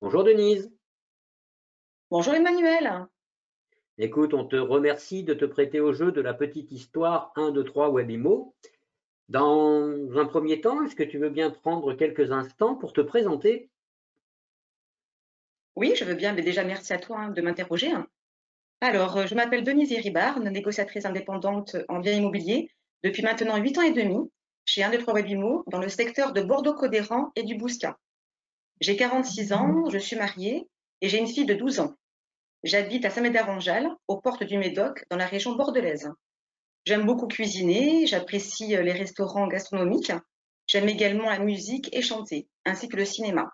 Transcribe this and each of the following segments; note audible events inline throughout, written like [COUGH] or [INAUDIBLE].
Bonjour Denise. Bonjour Emmanuel. Écoute, on te remercie de te prêter au jeu de la petite histoire 1, 2, 3 Webimo. Dans un premier temps, est-ce que tu veux bien prendre quelques instants pour te présenter? Oui, je veux bien, mais déjà merci à toi hein, de m'interroger. Alors, euh, je m'appelle Denise Ribard, négociatrice indépendante en bien immobilier depuis maintenant 8 ans et demi chez 1, 2, 3 Webimo dans le secteur de Bordeaux-Codéran et du Bouscat. J'ai 46 ans, je suis mariée et j'ai une fille de 12 ans. J'habite à Saint-Médard-en-Jalles, aux portes du Médoc, dans la région bordelaise. J'aime beaucoup cuisiner, j'apprécie les restaurants gastronomiques, j'aime également la musique et chanter, ainsi que le cinéma.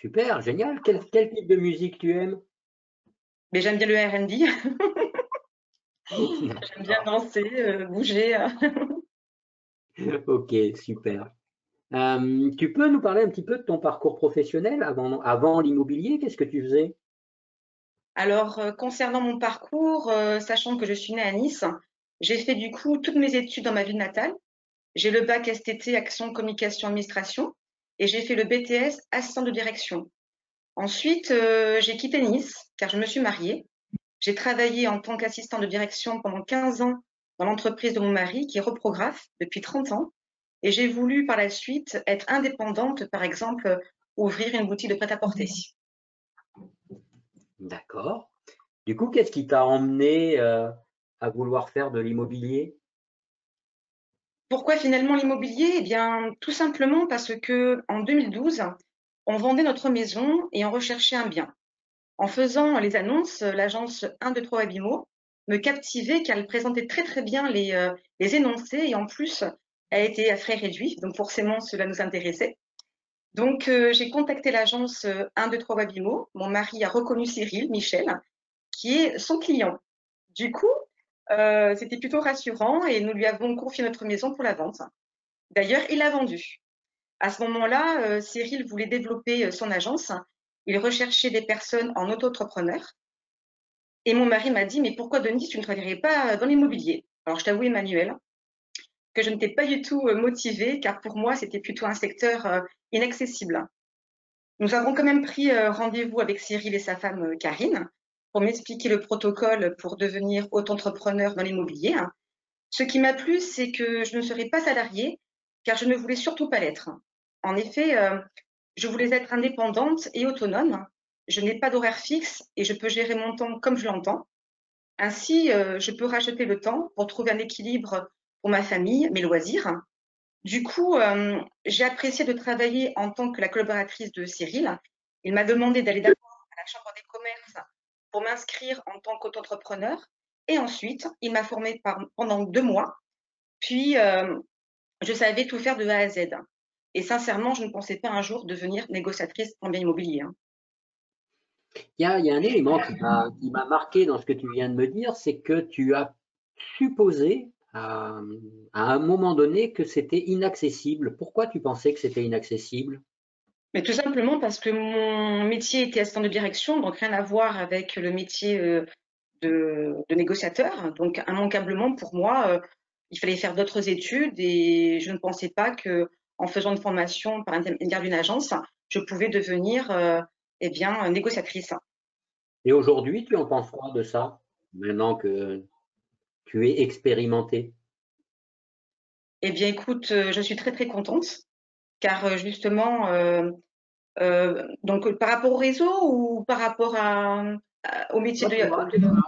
Super, génial. Quel, type de musique tu aimes? Mais J'aime bien le RB. [LAUGHS] j'aime bien danser, euh, bouger. [LAUGHS] ok, super. Euh, tu peux nous parler un petit peu de ton parcours professionnel avant, avant l'immobilier? Qu'est-ce que tu faisais? Alors, euh, concernant mon parcours, euh, sachant que je suis née à Nice, j'ai fait du coup toutes mes études dans ma ville natale. J'ai le bac STT Action, Communication, Administration et j'ai fait le BTS Assistant de direction. Ensuite, j'ai quitté Nice car je me suis mariée. J'ai travaillé en tant qu'assistant de direction pendant 15 ans dans l'entreprise de mon mari qui est reprographe depuis 30 ans. Et j'ai voulu par la suite être indépendante, par exemple, ouvrir une boutique de prêt-à-porter. D'accord. Du coup, qu'est-ce qui t'a emmené euh, à vouloir faire de l'immobilier? Pourquoi finalement l'immobilier? Eh bien, tout simplement parce que en 2012, on vendait notre maison et on recherchait un bien. En faisant les annonces, l'agence 1, 2, 3 Abimo me captivait car elle présentait très très bien les, euh, les énoncés et en plus, a été à frais réduits, donc forcément cela nous intéressait. Donc euh, j'ai contacté l'agence 1, 2, 3 Wabimo. Mon mari a reconnu Cyril, Michel, qui est son client. Du coup, euh, c'était plutôt rassurant et nous lui avons confié notre maison pour la vente. D'ailleurs, il l'a vendue. À ce moment-là, euh, Cyril voulait développer son agence. Il recherchait des personnes en auto-entrepreneur. Et mon mari m'a dit, mais pourquoi Denis, tu ne travaillerais pas dans l'immobilier? Alors je t'avoue, Emmanuel, que je n'étais pas du tout euh, motivée, car pour moi, c'était plutôt un secteur euh, inaccessible. Nous avons quand même pris euh, rendez-vous avec Cyril et sa femme Karine pour m'expliquer le protocole pour devenir auto-entrepreneur dans l'immobilier. Ce qui m'a plu, c'est que je ne serais pas salariée, car je ne voulais surtout pas l'être. En effet, je voulais être indépendante et autonome. Je n'ai pas d'horaire fixe et je peux gérer mon temps comme je l'entends. Ainsi, je peux racheter le temps pour trouver un équilibre ma famille, mes loisirs. Du coup, euh, j'ai apprécié de travailler en tant que la collaboratrice de Cyril. Il m'a demandé d'aller d'abord à la Chambre des commerces pour m'inscrire en tant qu'auto-entrepreneur. Et ensuite, il m'a formée pendant deux mois. Puis, euh, je savais tout faire de A à Z. Et sincèrement, je ne pensais pas un jour devenir négociatrice en bien immobilier. Hein. Il y a un élément qui m'a marqué dans ce que tu viens de me dire, c'est que tu as supposé à, un moment donné que c'était inaccessible. Pourquoi tu pensais que c'était inaccessible? Mais tout simplement parce que mon métier était assistant de direction, donc rien à voir avec le métier euh, de, négociateur. Donc immanquablement pour moi, euh, il fallait faire d'autres études et je ne pensais pas que en faisant une formation par l'intermédiaire d'une agence, je pouvais devenir euh, eh bien négociatrice. Et aujourd'hui, tu en penses quoi de ça? Maintenant que tu es expérimenté? Eh bien, écoute, euh, je suis très très contente, car euh, justement, euh, donc par rapport au réseau ou par rapport au métier de,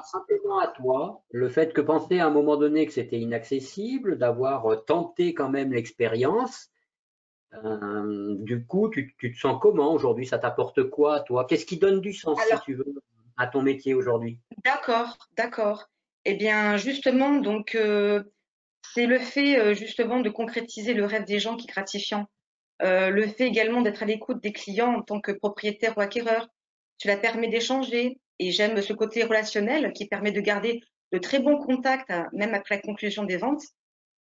Simplement à toi, le fait que penser à un moment donné que c'était inaccessible, d'avoir tenté quand même l'expérience, du coup, tu, te sens comment aujourd'hui? Ça t'apporte quoi à toi? Qu'est-ce qui donne du sens, si tu veux, à ton métier aujourd'hui? D'accord, d'accord. Eh bien, justement, donc, euh, c'est le fait euh, justement de concrétiser le rêve des gens qui est gratifiant. Euh, le fait également d'être à l'écoute des clients en tant que propriétaire ou acquéreur. Cela permet d'échanger et j'aime ce côté relationnel qui permet de garder de très bons contacts même après la conclusion des ventes.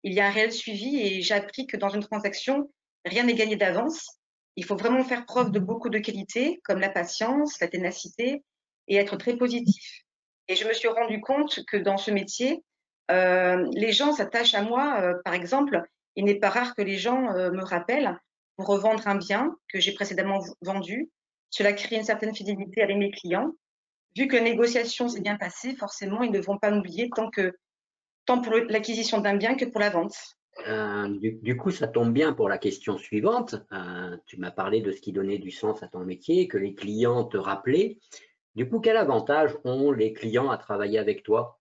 Il y a un réel suivi et j'ai appris que dans une transaction, rien n'est gagné d'avance. Il faut vraiment faire preuve de beaucoup de qualités comme la patience, la ténacité et être très positif. Et je me suis rendu compte que dans ce métier, euh, les gens s'attachent à moi. Euh, par exemple, il n'est pas rare que les gens euh, me rappellent pour revendre un bien que j'ai précédemment vendu. Cela crée une certaine fidélité avec mes clients. Vu que la négociation s'est bien passée, forcément, ils ne vont pas m'oublier tant, tant pour l'acquisition d'un bien que pour la vente. Euh, du, coup, ça tombe bien pour la question suivante. Tu m'as parlé de ce qui donnait du sens à ton métier, que les clients te rappelaient. Du coup, quel avantage ont les clients à travailler avec toi?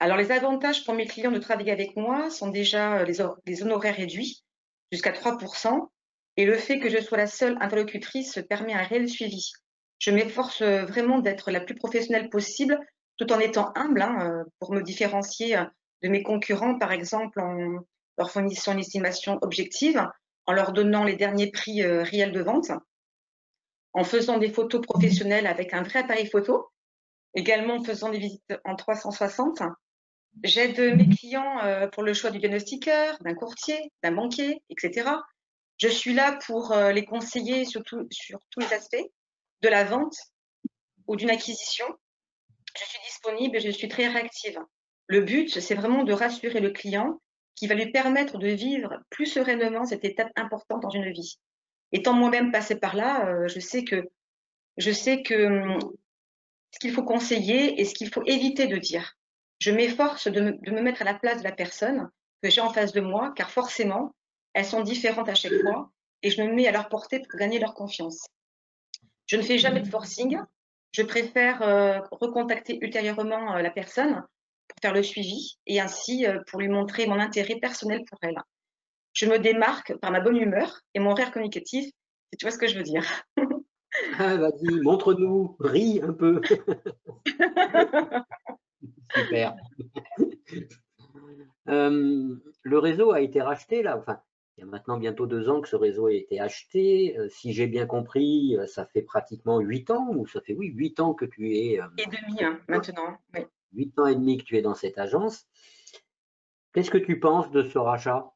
Alors, les avantages pour mes clients de travailler avec moi sont déjà euh, les, honoraires réduits jusqu'à 3%, et le fait que je sois la seule interlocutrice permet un réel suivi. Je m'efforce vraiment d'être la plus professionnelle possible, tout en étant humble, hein, pour me différencier de mes concurrents, par exemple, en leur fournissant une estimation objective, en leur donnant les derniers prix euh, réels de vente, en faisant des photos professionnelles avec un vrai appareil photo, également en faisant des visites en 360. J'aide mes clients euh, pour le choix du diagnostiqueur, d'un courtier, d'un banquier, etc. Je suis là pour euh, les conseiller sur, sur tous les aspects de la vente ou d'une acquisition. Je suis disponible et je suis très réactive. Le but, c'est vraiment de rassurer le client qui va lui permettre de vivre plus sereinement cette étape importante dans une vie. Étant moi-même passée par là, euh, je sais que hum, ce qu'il faut conseiller et ce qu'il faut éviter de dire. Je m'efforce de, me, mettre à la place de la personne que j'ai en face de moi, car forcément, elles sont différentes à chaque fois, et je me mets à leur portée pour gagner leur confiance. Je ne fais jamais de forcing. Je préfère euh, recontacter ultérieurement euh, la personne pour faire le suivi et ainsi pour lui montrer mon intérêt personnel pour elle. Je me démarque par ma bonne humeur et mon rire communicatif, si tu vois ce que je veux dire? [LAUGHS] ah, vas-y, montre-nous, ris un peu. [LAUGHS] Super. [LAUGHS] Euh, le réseau a été racheté là, enfin, il y a maintenant bientôt deux ans que ce réseau a été acheté. Euh, si j'ai bien compris, ça fait pratiquement huit ans, ou ça fait oui, huit ans que tu es. et demi hein, maintenant. Oui huit ans et demi que tu es dans cette agence. Qu'est-ce que tu penses de ce rachat?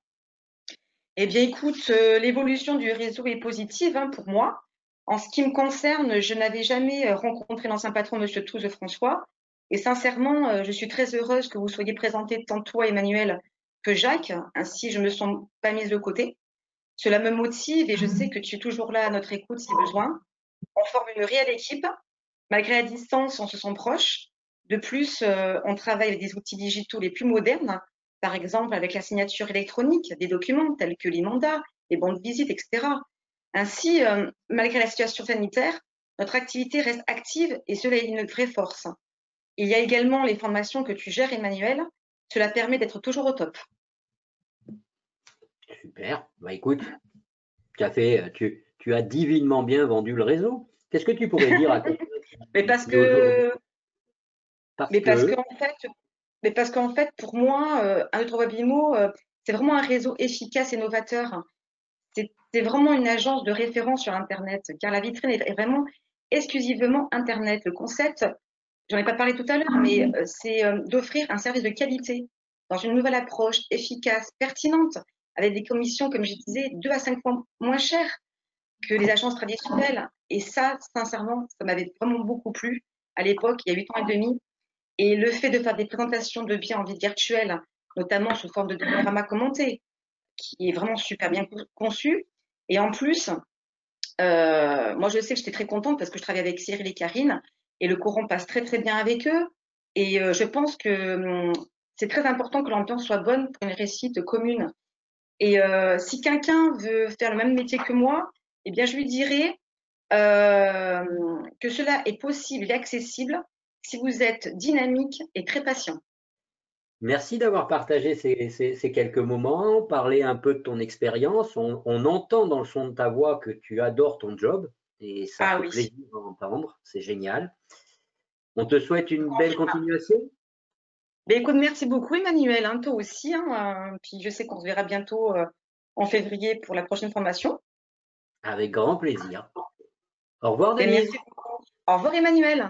Eh bien, écoute, euh, l'évolution du réseau est positive hein, pour moi. En ce qui me concerne, je n'avais jamais euh, rencontré l'ancien patron, M. Touze François. Et sincèrement, euh, je suis très heureuse que vous soyez présenté tant toi, Emmanuel, que Jacques. Ainsi, je ne me sens pas mise de côté. Cela me motive et je sais que tu es toujours là à notre écoute si besoin. On forme une réelle équipe. Malgré la distance, on se sent proche. De plus, on travaille avec des outils digitaux les plus modernes, par exemple avec la signature électronique des documents tels que les mandats, les bons de visite, etc. Ainsi, euh, malgré la situation sanitaire, notre activité reste active et cela est une vraie force. Il y a également les formations que tu gères, Emmanuel. Cela permet d'être toujours au top. Super. Bah, écoute, tu as, fait, tu, tu as divinement bien vendu le réseau. Qu'est-ce que tu pourrais dire à [LAUGHS] Mais parce que mais parce qu'en fait, mais parce qu'en fait, pour moi, euh, un autre Webimo, euh, c'est vraiment un réseau efficace et novateur. C'est vraiment une agence de référence sur Internet, car la vitrine est vraiment exclusivement Internet. Le concept, j'en ai pas parlé tout à l'heure, mais euh, c'est d'offrir un service de qualité dans une nouvelle approche efficace, pertinente, avec des commissions, comme je disais, deux à cinq fois moins chères que les agences traditionnelles. Et ça, sincèrement, ça m'avait vraiment beaucoup plu à l'époque, il y a huit ans et demi. Et le fait de faire des présentations de biens en vie virtuelle, notamment sous forme de diaporama commenté, qui est vraiment super bien conçu. Et en plus, euh, moi je sais que j'étais très contente parce que je travaille avec Cyril et Karine et le courant passe très très bien avec eux. Et euh, je pense que hum, c'est très important que l'ambiance soit bonne pour une réussite commune. Et euh, si quelqu'un veut faire le même métier que moi, eh bien je lui dirais que cela est possible et accessible si vous êtes dynamique et très patient. Merci d'avoir partagé ces, quelques moments, parlé un peu de ton expérience. On, entend dans le son de ta voix que tu adores ton job et ça ah fait plaisir d'entendre. C'est génial. On te souhaite une belle continuation. Ben, écoute, merci beaucoup Emmanuel, hein, toi aussi. Hein, euh, puis je sais qu'on se verra bientôt euh, en février pour la prochaine formation. Avec grand plaisir. Au revoir Denise. Au revoir Emmanuel.